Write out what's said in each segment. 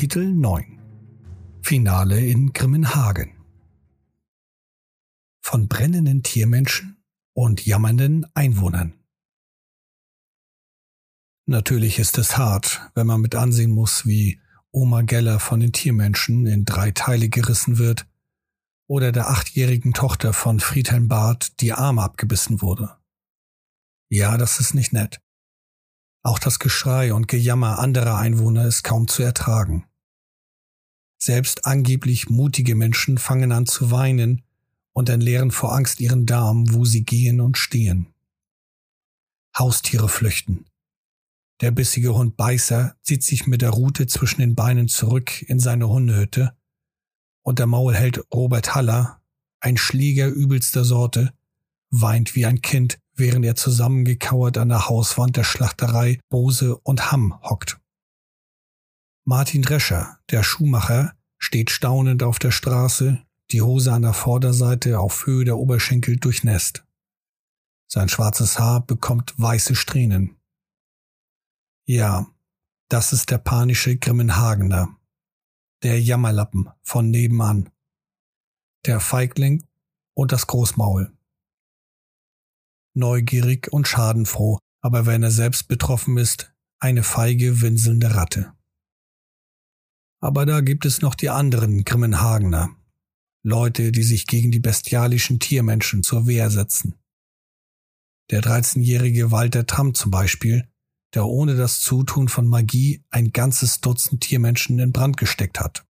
Kapitel 9 Finale in Grimmenhagen Von brennenden Tiermenschen und jammernden Einwohnern. Natürlich ist es hart, wenn man mit ansehen muss, wie Oma Geller von den Tiermenschen in drei Teile gerissen wird oder der achtjährigen Tochter von Friedhelm Barth die Arme abgebissen wurde. Ja, das ist nicht nett. Auch das Geschrei und Gejammer anderer Einwohner ist kaum zu ertragen. Selbst angeblich mutige Menschen fangen an zu weinen und entleeren vor Angst ihren Darm, wo sie gehen und stehen. Haustiere flüchten. Der bissige Hund Beißer zieht sich mit der Rute zwischen den Beinen zurück in seine Hundehütte und der Maulheld Robert Haller, ein Schläger übelster Sorte, weint wie ein Kind, während er zusammengekauert an der Hauswand der Schlachterei Bose und Hamm hockt. Martin Drescher, der Schuhmacher, steht staunend auf der Straße, die Hose an der Vorderseite auf Höhe der Oberschenkel durchnässt. Sein schwarzes Haar bekommt weiße Strähnen. Ja, das ist der panische Grimmenhagener, der Jammerlappen von nebenan, der Feigling und das Großmaul neugierig und schadenfroh, aber wenn er selbst betroffen ist, eine feige, winselnde Ratte. Aber da gibt es noch die anderen Grimmenhagener, Leute, die sich gegen die bestialischen Tiermenschen zur Wehr setzen. Der 13-jährige Walter Tramm zum Beispiel, der ohne das Zutun von Magie ein ganzes Dutzend Tiermenschen in Brand gesteckt hat.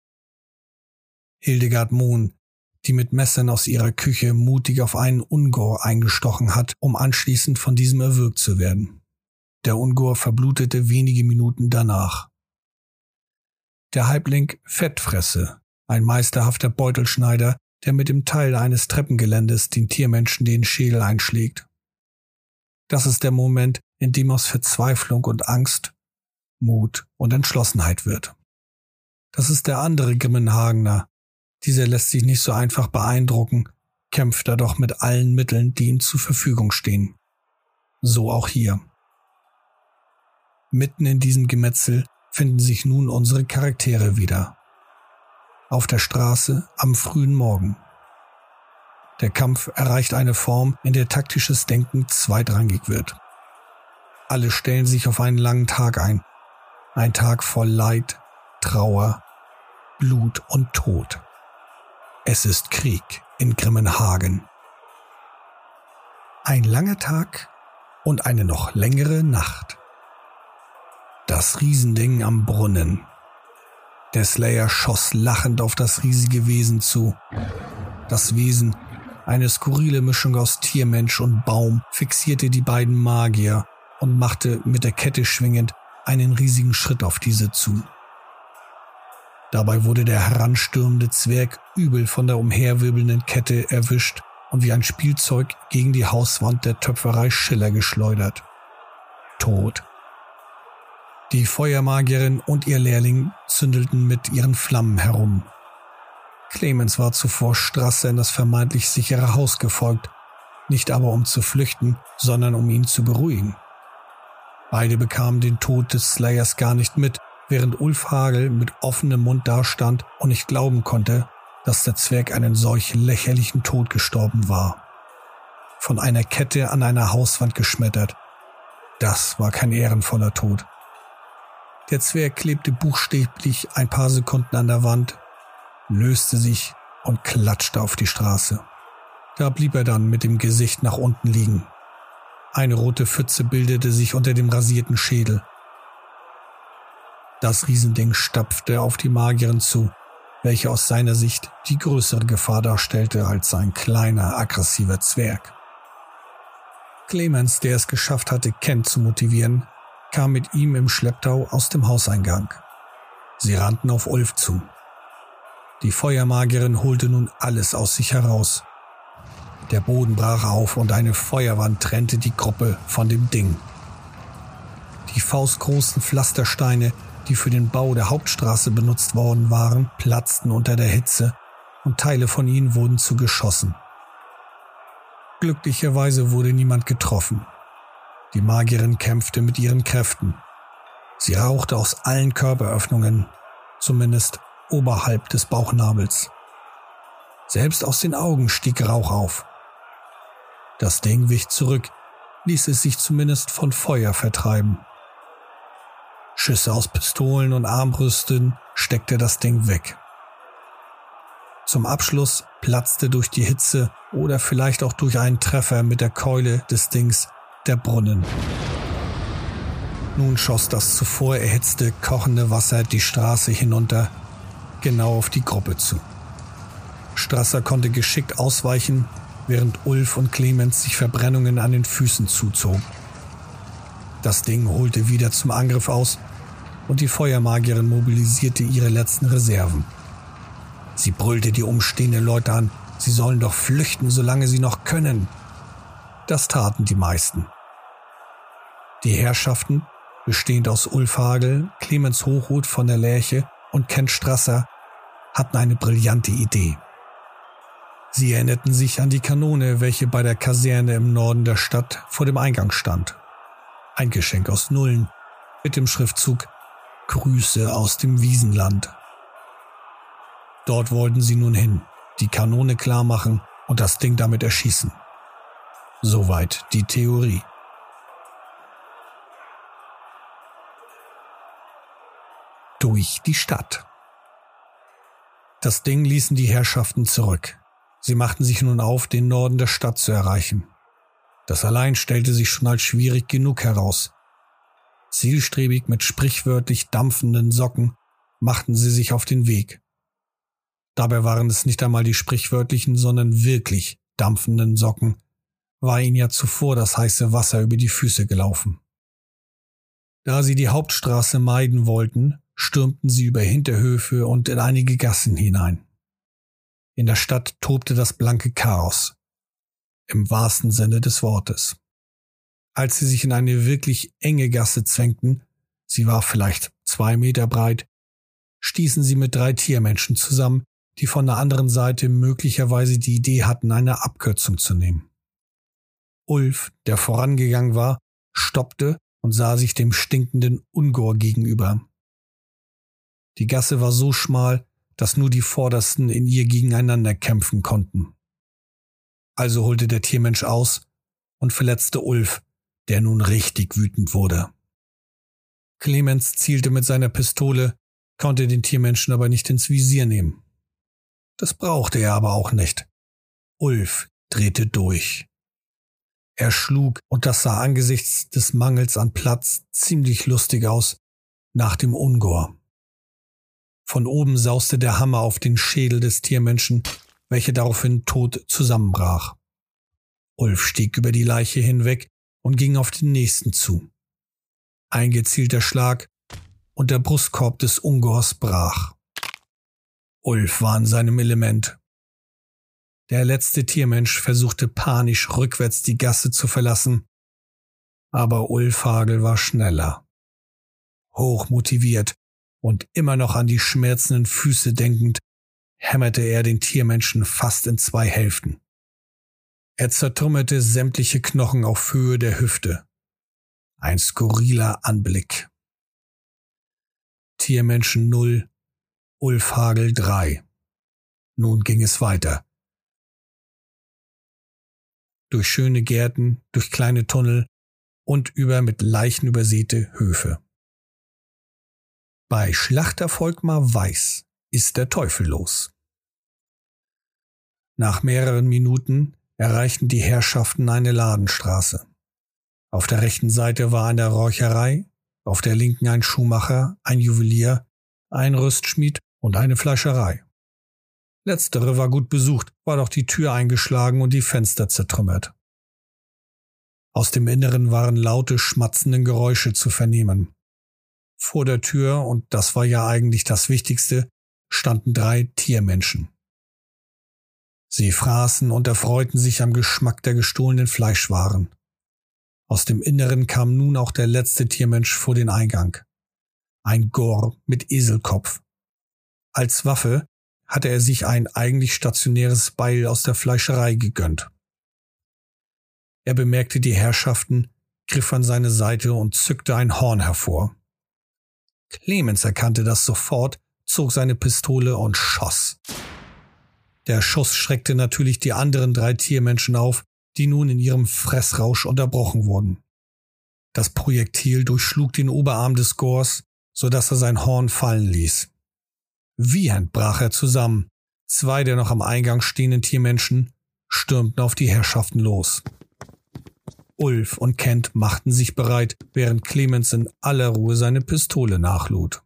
Hildegard Mohn, die mit Messern aus ihrer Küche mutig auf einen Ungor eingestochen hat, um anschließend von diesem erwürgt zu werden. Der Ungor verblutete wenige Minuten danach. Der Halbling Fettfresse, ein meisterhafter Beutelschneider, der mit dem Teil eines Treppengeländes den Tiermenschen den Schädel einschlägt. Das ist der Moment, in dem aus Verzweiflung und Angst Mut und Entschlossenheit wird. Das ist der andere Grimmenhagener, dieser lässt sich nicht so einfach beeindrucken, kämpft er doch mit allen Mitteln, die ihm zur Verfügung stehen. So auch hier. Mitten in diesem Gemetzel finden sich nun unsere Charaktere wieder. Auf der Straße am frühen Morgen. Der Kampf erreicht eine Form, in der taktisches Denken zweitrangig wird. Alle stellen sich auf einen langen Tag ein. Ein Tag voll Leid, Trauer, Blut und Tod. Es ist Krieg in Grimmenhagen. Ein langer Tag und eine noch längere Nacht. Das Riesending am Brunnen. Der Slayer schoss lachend auf das riesige Wesen zu. Das Wesen, eine skurrile Mischung aus Tiermensch und Baum, fixierte die beiden Magier und machte mit der Kette schwingend einen riesigen Schritt auf diese zu. Dabei wurde der heranstürmende Zwerg übel von der umherwirbelnden Kette erwischt und wie ein Spielzeug gegen die Hauswand der Töpferei Schiller geschleudert. Tot. Die Feuermagierin und ihr Lehrling zündelten mit ihren Flammen herum. Clemens war zuvor Strasse in das vermeintlich sichere Haus gefolgt, nicht aber um zu flüchten, sondern um ihn zu beruhigen. Beide bekamen den Tod des Slayers gar nicht mit während Ulf Hagel mit offenem Mund dastand und nicht glauben konnte, dass der Zwerg einen solch lächerlichen Tod gestorben war. Von einer Kette an einer Hauswand geschmettert. Das war kein ehrenvoller Tod. Der Zwerg klebte buchstäblich ein paar Sekunden an der Wand, löste sich und klatschte auf die Straße. Da blieb er dann mit dem Gesicht nach unten liegen. Eine rote Pfütze bildete sich unter dem rasierten Schädel. Das Riesending stapfte auf die Magierin zu, welche aus seiner Sicht die größere Gefahr darstellte als sein kleiner, aggressiver Zwerg. Clemens, der es geschafft hatte, Ken zu motivieren, kam mit ihm im Schlepptau aus dem Hauseingang. Sie rannten auf Ulf zu. Die Feuermagierin holte nun alles aus sich heraus. Der Boden brach auf und eine Feuerwand trennte die Gruppe von dem Ding. Die faustgroßen Pflastersteine die für den Bau der Hauptstraße benutzt worden waren, platzten unter der Hitze und Teile von ihnen wurden zu Geschossen. Glücklicherweise wurde niemand getroffen. Die Magierin kämpfte mit ihren Kräften. Sie rauchte aus allen Körperöffnungen. zumindest oberhalb des Bauchnabels. Selbst aus den Augen stieg Rauch auf. Das Ding wich zurück, ließ es sich zumindest von Feuer vertreiben. Schüsse aus Pistolen und Armbrüsten steckte das Ding weg. Zum Abschluss platzte durch die Hitze oder vielleicht auch durch einen Treffer mit der Keule des Dings der Brunnen. Nun schoss das zuvor erhitzte, kochende Wasser die Straße hinunter, genau auf die Gruppe zu. Strasser konnte geschickt ausweichen, während Ulf und Clemens sich Verbrennungen an den Füßen zuzogen. Das Ding holte wieder zum Angriff aus und die Feuermagierin mobilisierte ihre letzten Reserven. Sie brüllte die umstehenden Leute an, sie sollen doch flüchten, solange sie noch können. Das taten die meisten. Die Herrschaften, bestehend aus Ulf Hagel, Clemens Hochhuth von der Lerche und Kent Strasser, hatten eine brillante Idee. Sie erinnerten sich an die Kanone, welche bei der Kaserne im Norden der Stadt vor dem Eingang stand. Ein Geschenk aus Nullen mit dem Schriftzug Grüße aus dem Wiesenland. Dort wollten sie nun hin, die Kanone klar machen und das Ding damit erschießen. Soweit die Theorie. Durch die Stadt. Das Ding ließen die Herrschaften zurück. Sie machten sich nun auf, den Norden der Stadt zu erreichen. Das allein stellte sich schon als schwierig genug heraus. Zielstrebig mit sprichwörtlich dampfenden Socken machten sie sich auf den Weg. Dabei waren es nicht einmal die sprichwörtlichen, sondern wirklich dampfenden Socken, war ihnen ja zuvor das heiße Wasser über die Füße gelaufen. Da sie die Hauptstraße meiden wollten, stürmten sie über Hinterhöfe und in einige Gassen hinein. In der Stadt tobte das blanke Chaos, im wahrsten Sinne des Wortes als sie sich in eine wirklich enge Gasse zwängten, sie war vielleicht zwei Meter breit, stießen sie mit drei Tiermenschen zusammen, die von der anderen Seite möglicherweise die Idee hatten, eine Abkürzung zu nehmen. Ulf, der vorangegangen war, stoppte und sah sich dem stinkenden Ungor gegenüber. Die Gasse war so schmal, dass nur die Vordersten in ihr gegeneinander kämpfen konnten. Also holte der Tiermensch aus und verletzte Ulf, der nun richtig wütend wurde. Clemens zielte mit seiner Pistole, konnte den Tiermenschen aber nicht ins Visier nehmen. Das brauchte er aber auch nicht. Ulf drehte durch. Er schlug, und das sah angesichts des Mangels an Platz ziemlich lustig aus, nach dem Ungor. Von oben sauste der Hammer auf den Schädel des Tiermenschen, welcher daraufhin tot zusammenbrach. Ulf stieg über die Leiche hinweg und ging auf den nächsten zu. Ein gezielter Schlag und der Brustkorb des Ungors brach. Ulf war in seinem Element. Der letzte Tiermensch versuchte panisch rückwärts die Gasse zu verlassen, aber Ulf Hagel war schneller. Hochmotiviert und immer noch an die schmerzenden Füße denkend, hämmerte er den Tiermenschen fast in zwei Hälften. Er zertrümmerte sämtliche Knochen auf Höhe der Hüfte. Ein skurriler Anblick. Tiermenschen 0, Ulf Hagel 3. Nun ging es weiter. Durch schöne Gärten, durch kleine Tunnel und über mit Leichen übersäte Höfe. Bei Schlachter Volkmar Weiß ist der Teufel los. Nach mehreren Minuten erreichten die Herrschaften eine Ladenstraße. Auf der rechten Seite war eine Räucherei, auf der linken ein Schuhmacher, ein Juwelier, ein Rüstschmied und eine Fleischerei. Letztere war gut besucht, war doch die Tür eingeschlagen und die Fenster zertrümmert. Aus dem Inneren waren laute, schmatzende Geräusche zu vernehmen. Vor der Tür, und das war ja eigentlich das Wichtigste, standen drei Tiermenschen. Sie fraßen und erfreuten sich am Geschmack der gestohlenen Fleischwaren. Aus dem Inneren kam nun auch der letzte Tiermensch vor den Eingang. Ein Gor mit Eselkopf. Als Waffe hatte er sich ein eigentlich stationäres Beil aus der Fleischerei gegönnt. Er bemerkte die Herrschaften, griff an seine Seite und zückte ein Horn hervor. Clemens erkannte das sofort, zog seine Pistole und schoss. Der Schuss schreckte natürlich die anderen drei Tiermenschen auf, die nun in ihrem Fressrausch unterbrochen wurden. Das Projektil durchschlug den Oberarm des Gors, so dass er sein Horn fallen ließ. Wiehend brach er zusammen. Zwei der noch am Eingang stehenden Tiermenschen stürmten auf die Herrschaften los. Ulf und Kent machten sich bereit, während Clemens in aller Ruhe seine Pistole nachlud.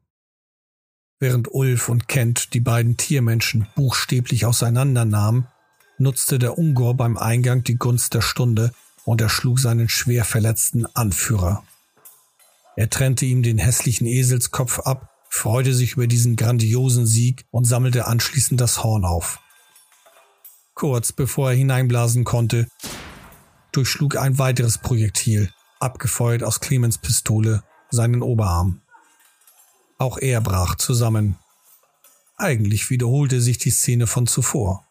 Während Ulf und Kent die beiden Tiermenschen buchstäblich auseinandernahmen, nutzte der Ungor beim Eingang die Gunst der Stunde und erschlug seinen schwer verletzten Anführer. Er trennte ihm den hässlichen Eselskopf ab, freute sich über diesen grandiosen Sieg und sammelte anschließend das Horn auf. Kurz bevor er hineinblasen konnte, durchschlug ein weiteres Projektil, abgefeuert aus Clemens Pistole, seinen Oberarm. Auch er brach zusammen. Eigentlich wiederholte sich die Szene von zuvor.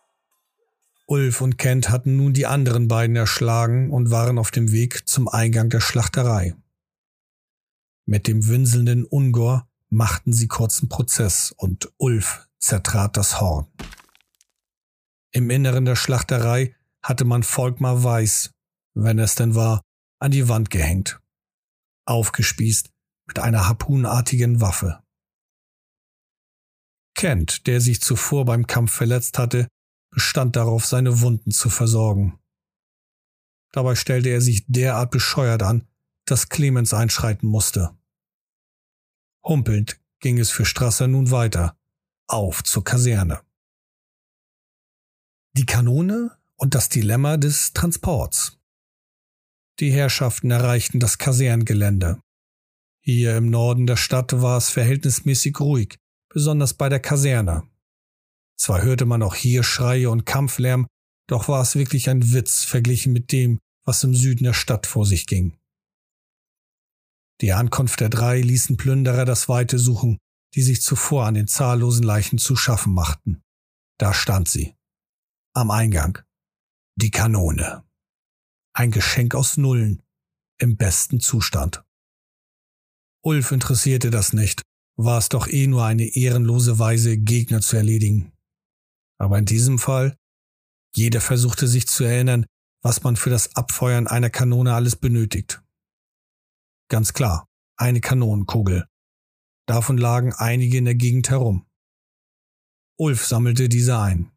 Ulf und Kent hatten nun die anderen beiden erschlagen und waren auf dem Weg zum Eingang der Schlachterei. Mit dem winselnden Ungor machten sie kurzen Prozess und Ulf zertrat das Horn. Im Inneren der Schlachterei hatte man Volkmar Weiß, wenn es denn war, an die Wand gehängt, aufgespießt mit einer harpunartigen Waffe. Kent, der sich zuvor beim Kampf verletzt hatte, bestand darauf, seine Wunden zu versorgen. Dabei stellte er sich derart bescheuert an, dass Clemens einschreiten musste. Humpelnd ging es für Strasser nun weiter, auf zur Kaserne. Die Kanone und das Dilemma des Transports. Die Herrschaften erreichten das Kaserngelände. Hier im Norden der Stadt war es verhältnismäßig ruhig, besonders bei der Kaserne. Zwar hörte man auch hier Schreie und Kampflärm, doch war es wirklich ein Witz verglichen mit dem, was im Süden der Stadt vor sich ging. Die Ankunft der drei ließen Plünderer das Weite suchen, die sich zuvor an den zahllosen Leichen zu schaffen machten. Da stand sie. Am Eingang. Die Kanone. Ein Geschenk aus Nullen. Im besten Zustand. Ulf interessierte das nicht, war es doch eh nur eine ehrenlose Weise, Gegner zu erledigen. Aber in diesem Fall, jeder versuchte sich zu erinnern, was man für das Abfeuern einer Kanone alles benötigt. Ganz klar, eine Kanonenkugel. Davon lagen einige in der Gegend herum. Ulf sammelte diese ein.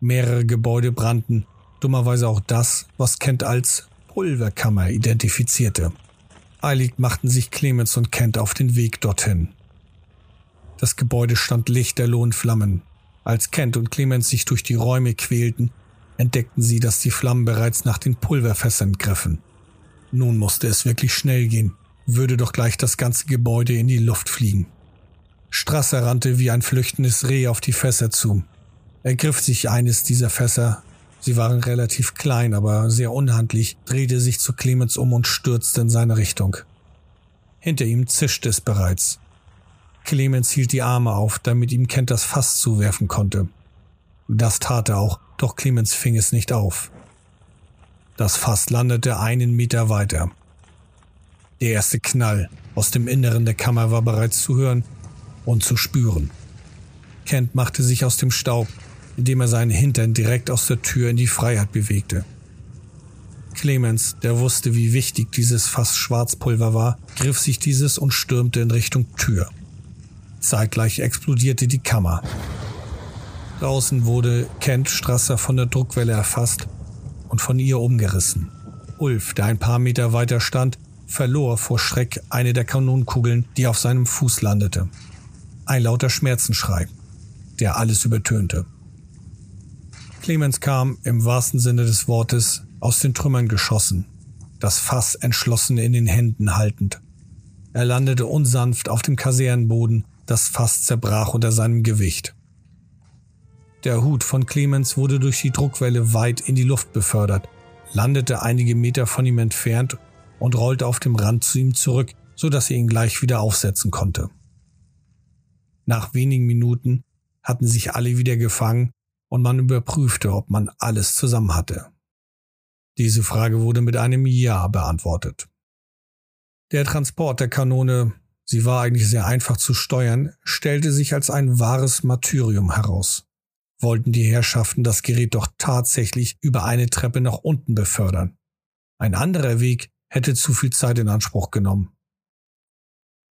Mehrere Gebäude brannten, dummerweise auch das, was Kent als Pulverkammer identifizierte. Eilig machten sich Clemens und Kent auf den Weg dorthin. Das Gebäude stand lichterloh in Flammen. Als Kent und Clemens sich durch die Räume quälten, entdeckten sie, dass die Flammen bereits nach den Pulverfässern griffen. Nun musste es wirklich schnell gehen, würde doch gleich das ganze Gebäude in die Luft fliegen. Strasser rannte wie ein flüchtendes Reh auf die Fässer zu. Er griff sich eines dieser Fässer, sie waren relativ klein, aber sehr unhandlich, drehte sich zu Clemens um und stürzte in seine Richtung. Hinter ihm zischte es bereits. Clemens hielt die Arme auf, damit ihm Kent das Fass zuwerfen konnte. Das tat er auch, doch Clemens fing es nicht auf. Das Fass landete einen Meter weiter. Der erste Knall aus dem Inneren der Kammer war bereits zu hören und zu spüren. Kent machte sich aus dem Staub, indem er seinen Hintern direkt aus der Tür in die Freiheit bewegte. Clemens, der wusste, wie wichtig dieses Fass Schwarzpulver war, griff sich dieses und stürmte in Richtung Tür. Zeitgleich explodierte die Kammer. Draußen wurde Kent Strasser von der Druckwelle erfasst und von ihr umgerissen. Ulf, der ein paar Meter weiter stand, verlor vor Schreck eine der Kanonenkugeln, die auf seinem Fuß landete. Ein lauter Schmerzenschrei, der alles übertönte. Clemens kam, im wahrsten Sinne des Wortes, aus den Trümmern geschossen, das Fass entschlossen in den Händen haltend. Er landete unsanft auf dem Kasernenboden das Fass zerbrach unter seinem Gewicht. Der Hut von Clemens wurde durch die Druckwelle weit in die Luft befördert, landete einige Meter von ihm entfernt und rollte auf dem Rand zu ihm zurück, so dass er ihn gleich wieder aufsetzen konnte. Nach wenigen Minuten hatten sich alle wieder gefangen und man überprüfte, ob man alles zusammen hatte. Diese Frage wurde mit einem Ja beantwortet. Der Transport der Kanone sie war eigentlich sehr einfach zu steuern, stellte sich als ein wahres Martyrium heraus. Wollten die Herrschaften das Gerät doch tatsächlich über eine Treppe nach unten befördern. Ein anderer Weg hätte zu viel Zeit in Anspruch genommen.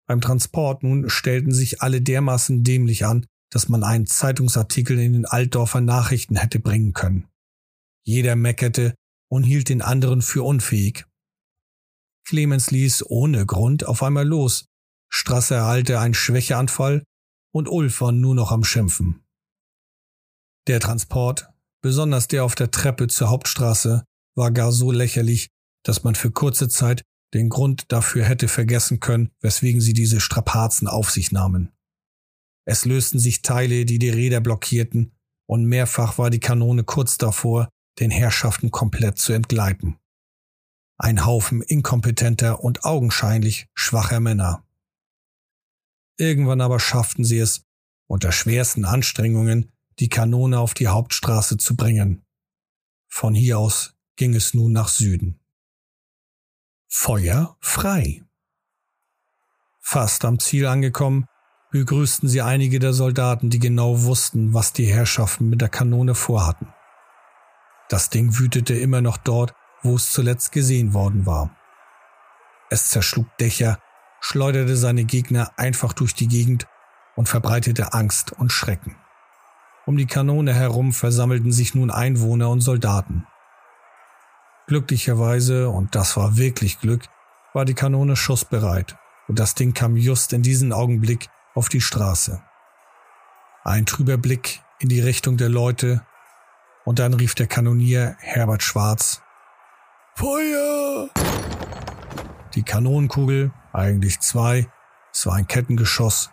Beim Transport nun stellten sich alle dermaßen dämlich an, dass man einen Zeitungsartikel in den Altdorfer Nachrichten hätte bringen können. Jeder meckerte und hielt den anderen für unfähig. Clemens ließ ohne Grund auf einmal los. Strasse erhalte einen Schwächeanfall und Ulf war nur noch am Schimpfen. Der Transport, besonders der auf der Treppe zur Hauptstraße, war gar so lächerlich, dass man für kurze Zeit den Grund dafür hätte vergessen können, weswegen sie diese Strapazen auf sich nahmen. Es lösten sich Teile, die die Räder blockierten, und mehrfach war die Kanone kurz davor, den Herrschaften komplett zu entgleiten. Ein Haufen inkompetenter und augenscheinlich schwacher Männer. Irgendwann aber schafften sie es, unter schwersten Anstrengungen, die Kanone auf die Hauptstraße zu bringen. Von hier aus ging es nun nach Süden. Feuer frei. Fast am Ziel angekommen, begrüßten sie einige der Soldaten, die genau wussten, was die Herrschaften mit der Kanone vorhatten. Das Ding wütete immer noch dort, wo es zuletzt gesehen worden war. Es zerschlug Dächer, schleuderte seine Gegner einfach durch die Gegend und verbreitete Angst und Schrecken. Um die Kanone herum versammelten sich nun Einwohner und Soldaten. Glücklicherweise, und das war wirklich Glück, war die Kanone schussbereit und das Ding kam just in diesen Augenblick auf die Straße. Ein trüber Blick in die Richtung der Leute und dann rief der Kanonier Herbert Schwarz Feuer! Die Kanonenkugel, eigentlich zwei, es war ein Kettengeschoss,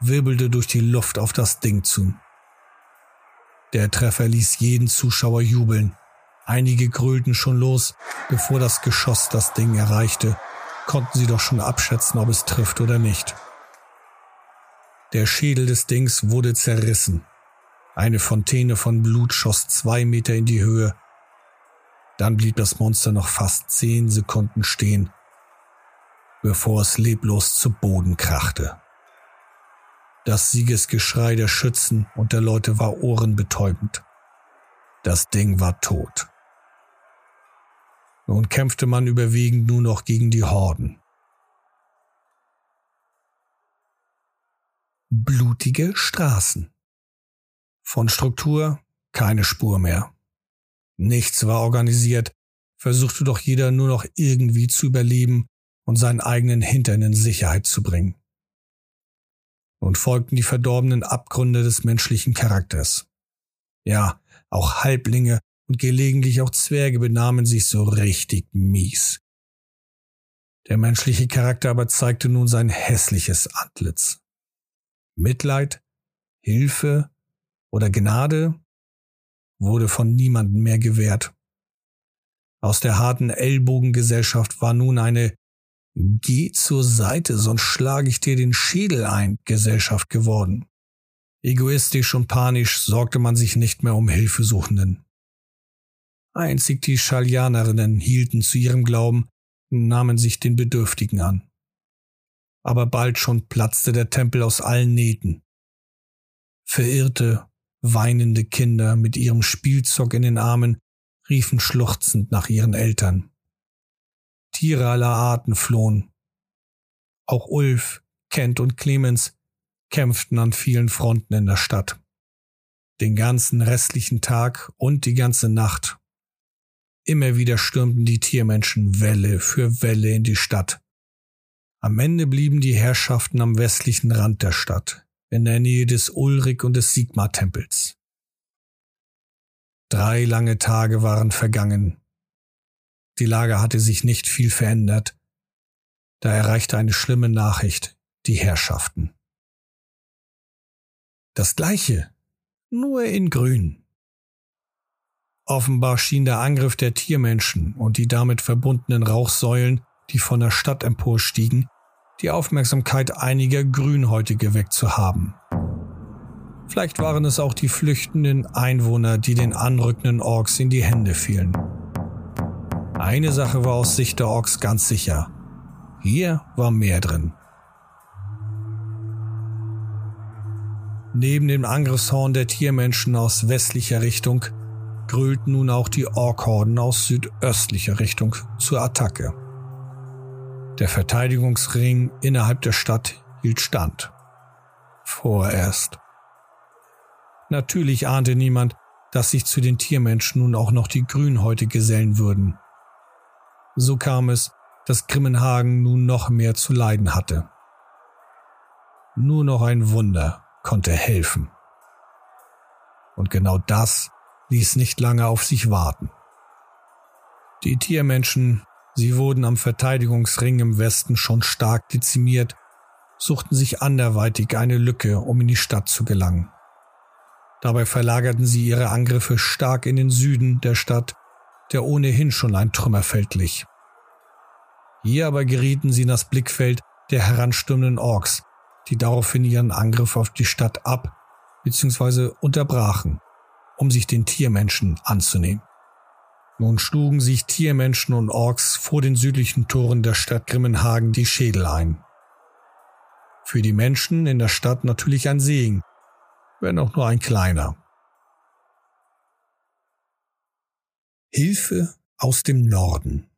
wirbelte durch die Luft auf das Ding zu. Der Treffer ließ jeden Zuschauer jubeln. Einige grölten schon los, bevor das Geschoss das Ding erreichte, konnten sie doch schon abschätzen, ob es trifft oder nicht. Der Schädel des Dings wurde zerrissen. Eine Fontäne von Blut schoss zwei Meter in die Höhe. Dann blieb das Monster noch fast zehn Sekunden stehen, bevor es leblos zu Boden krachte. Das Siegesgeschrei der Schützen und der Leute war ohrenbetäubend. Das Ding war tot. Nun kämpfte man überwiegend nur noch gegen die Horden. Blutige Straßen. Von Struktur keine Spur mehr. Nichts war organisiert, versuchte doch jeder nur noch irgendwie zu überleben und seinen eigenen Hintern in Sicherheit zu bringen. Nun folgten die verdorbenen Abgründe des menschlichen Charakters. Ja, auch Halblinge und gelegentlich auch Zwerge benahmen sich so richtig mies. Der menschliche Charakter aber zeigte nun sein hässliches Antlitz. Mitleid, Hilfe oder Gnade wurde von niemandem mehr gewährt. Aus der harten Ellbogengesellschaft war nun eine Geh zur Seite, sonst schlage ich dir den Schädel ein Gesellschaft geworden. Egoistisch und panisch sorgte man sich nicht mehr um Hilfesuchenden. Einzig die Schalianerinnen hielten zu ihrem Glauben, nahmen sich den Bedürftigen an. Aber bald schon platzte der Tempel aus allen Nähten. Verirrte, Weinende Kinder mit ihrem Spielzeug in den Armen riefen schluchzend nach ihren Eltern. Tiere aller Arten flohen. Auch Ulf, Kent und Clemens kämpften an vielen Fronten in der Stadt. Den ganzen restlichen Tag und die ganze Nacht. Immer wieder stürmten die Tiermenschen Welle für Welle in die Stadt. Am Ende blieben die Herrschaften am westlichen Rand der Stadt, in der Nähe des Ulrich und des Sigmar-Tempels. Drei lange Tage waren vergangen. Die Lage hatte sich nicht viel verändert. Da erreichte eine schlimme Nachricht die Herrschaften. Das gleiche, nur in grün. Offenbar schien der Angriff der Tiermenschen und die damit verbundenen Rauchsäulen, die von der Stadt emporstiegen, die Aufmerksamkeit einiger Grünhäute geweckt zu haben. Vielleicht waren es auch die flüchtenden Einwohner, die den anrückenden Orks in die Hände fielen. Eine Sache war aus Sicht der Orks ganz sicher. Hier war mehr drin. Neben dem Angriffshorn der Tiermenschen aus westlicher Richtung grüllten nun auch die Orkhorden aus südöstlicher Richtung zur Attacke. Der Verteidigungsring innerhalb der Stadt hielt stand. Vorerst. Natürlich ahnte niemand, dass sich zu den Tiermenschen nun auch noch die Grünhäute gesellen würden. So kam es, dass Grimmenhagen nun noch mehr zu leiden hatte. Nur noch ein Wunder konnte helfen. Und genau das ließ nicht lange auf sich warten. Die Tiermenschen, sie wurden am Verteidigungsring im Westen schon stark dezimiert, suchten sich anderweitig eine Lücke, um in die Stadt zu gelangen. Dabei verlagerten sie ihre Angriffe stark in den Süden der Stadt, der ohnehin schon ein Trümmerfeld glich. Hier aber gerieten sie in das Blickfeld der heranstürmenden Orks, die daraufhin ihren Angriff auf die Stadt ab bzw. unterbrachen, um sich den Tiermenschen anzunehmen. Nun schlugen sich Tiermenschen und Orks vor den südlichen Toren der Stadt Grimmenhagen die Schädel ein. Für die Menschen in der Stadt natürlich ein Segen, wenn auch nur ein kleiner. Hilfe aus dem Norden.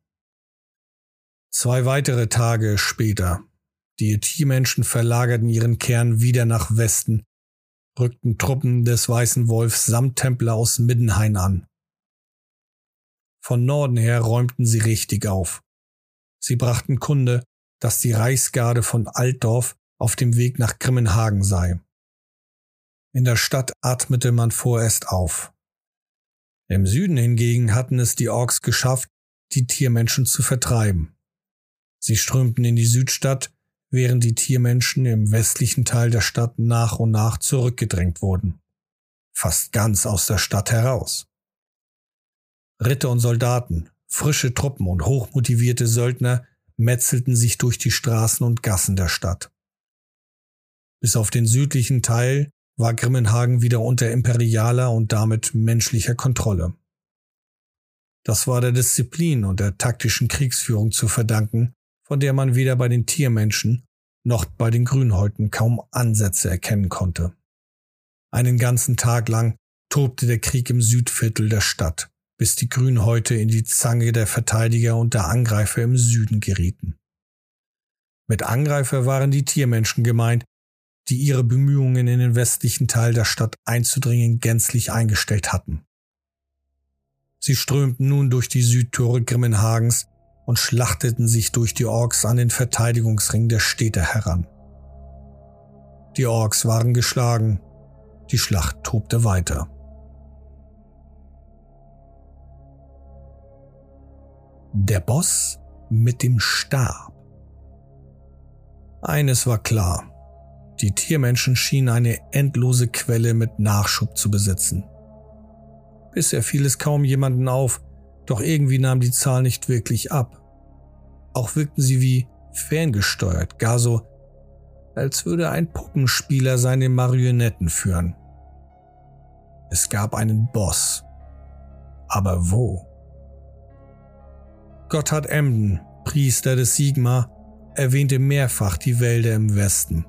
Zwei weitere Tage später. Die Tiermenschen verlagerten ihren Kern wieder nach Westen, rückten Truppen des Weißen Wolfs samt Templer aus Middenhain an. Von Norden her räumten sie richtig auf. Sie brachten Kunde, dass die Reichsgarde von Altdorf auf dem Weg nach Grimmenhagen sei. In der Stadt atmete man vorerst auf. Im Süden hingegen hatten es die Orks geschafft, die Tiermenschen zu vertreiben. Sie strömten in die Südstadt, während die Tiermenschen im westlichen Teil der Stadt nach und nach zurückgedrängt wurden. Fast ganz aus der Stadt heraus. Ritter und Soldaten, frische Truppen und hochmotivierte Söldner metzelten sich durch die Straßen und Gassen der Stadt. Bis auf den südlichen Teil war Grimmenhagen wieder unter imperialer und damit menschlicher Kontrolle. Das war der Disziplin und der taktischen Kriegsführung zu verdanken, von der man weder bei den Tiermenschen noch bei den Grünhäuten kaum Ansätze erkennen konnte. Einen ganzen Tag lang tobte der Krieg im Südviertel der Stadt, bis die Grünhäute in die Zange der Verteidiger und der Angreifer im Süden gerieten. Mit Angreifer waren die Tiermenschen gemeint, die ihre Bemühungen in den westlichen Teil der Stadt einzudringen gänzlich eingestellt hatten. Sie strömten nun durch die Südtore Grimmenhagens und schlachteten sich durch die Orks an den Verteidigungsring der Städte heran. Die Orks waren geschlagen, die Schlacht tobte weiter. Der Boss mit dem Stab. Eines war klar. Die Tiermenschen schienen eine endlose Quelle mit Nachschub zu besitzen. Bisher fiel es kaum jemanden auf, doch irgendwie nahm die Zahl nicht wirklich ab. Auch wirkten sie wie ferngesteuert, gar so, als würde ein Puppenspieler seine Marionetten führen. Es gab einen Boss. Aber wo? Gotthard Emden, Priester des Sigma, erwähnte mehrfach die Wälder im Westen.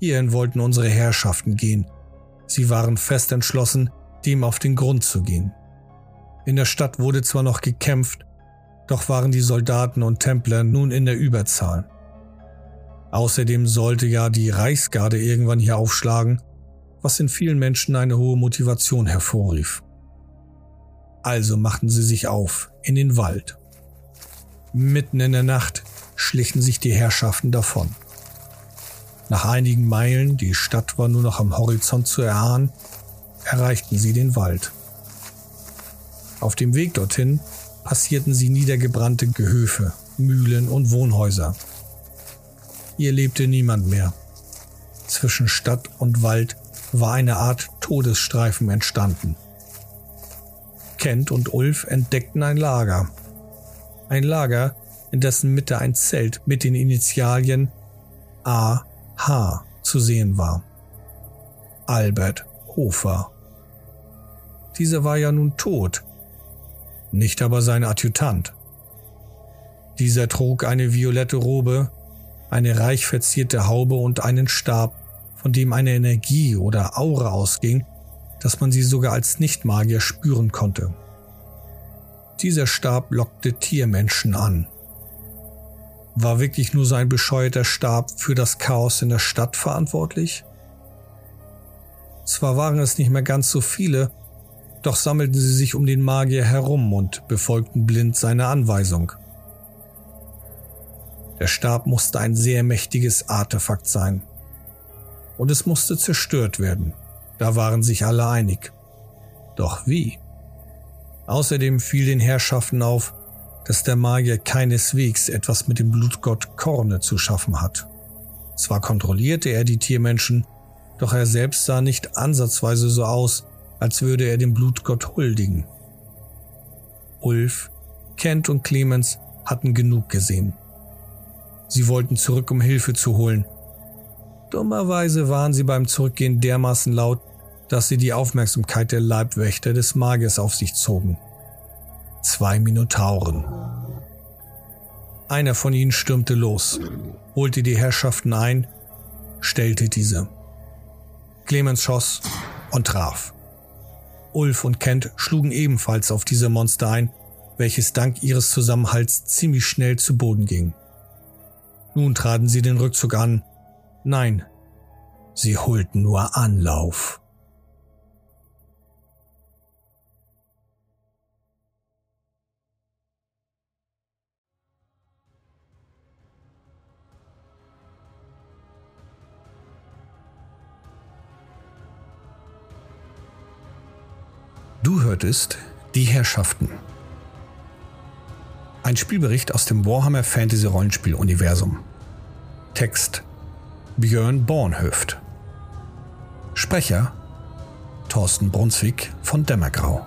Hierhin wollten unsere Herrschaften gehen. Sie waren fest entschlossen, dem auf den Grund zu gehen. In der Stadt wurde zwar noch gekämpft, doch waren die Soldaten und Templer nun in der Überzahl. Außerdem sollte ja die Reichsgarde irgendwann hier aufschlagen, was in vielen Menschen eine hohe Motivation hervorrief. Also machten sie sich auf in den Wald. Mitten in der Nacht schlichen sich die Herrschaften davon. Nach einigen Meilen, die Stadt war nur noch am Horizont zu erahnen, erreichten sie den Wald. Auf dem Weg dorthin passierten sie niedergebrannte Gehöfe, Mühlen und Wohnhäuser. Hier lebte niemand mehr. Zwischen Stadt und Wald war eine Art Todesstreifen entstanden. Kent und Ulf entdeckten ein Lager. Ein Lager, in dessen Mitte ein Zelt mit den Initialien A H zu sehen war. Albert Hofer. Dieser war ja nun tot, nicht aber sein Adjutant. Dieser trug eine violette Robe, eine reich verzierte Haube und einen Stab von dem eine Energie oder Aura ausging, dass man sie sogar als Nichtmagier spüren konnte. Dieser Stab lockte Tiermenschen an. War wirklich nur sein bescheuerter Stab für das Chaos in der Stadt verantwortlich? Zwar waren es nicht mehr ganz so viele, doch sammelten sie sich um den Magier herum und befolgten blind seine Anweisung. Der Stab musste ein sehr mächtiges Artefakt sein. Und es musste zerstört werden. Da waren sich alle einig. Doch wie? Außerdem fiel den Herrschaften auf, dass der Magier keineswegs etwas mit dem Blutgott Korne zu schaffen hat. Zwar kontrollierte er die Tiermenschen, doch er selbst sah nicht ansatzweise so aus, als würde er dem Blutgott huldigen. Ulf, Kent und Clemens hatten genug gesehen. Sie wollten zurück, um Hilfe zu holen. Dummerweise waren sie beim Zurückgehen dermaßen laut, dass sie die Aufmerksamkeit der Leibwächter des Magiers auf sich zogen. Zwei Minotauren. Einer von ihnen stürmte los, holte die Herrschaften ein, stellte diese. Clemens schoss und traf. Ulf und Kent schlugen ebenfalls auf diese Monster ein, welches dank ihres Zusammenhalts ziemlich schnell zu Boden ging. Nun traten sie den Rückzug an. Nein, sie holten nur Anlauf. Du hörtest Die Herrschaften. Ein Spielbericht aus dem Warhammer Fantasy Rollenspiel Universum. Text Björn Bornhöft. Sprecher Thorsten Brunswick von Dämmergrau.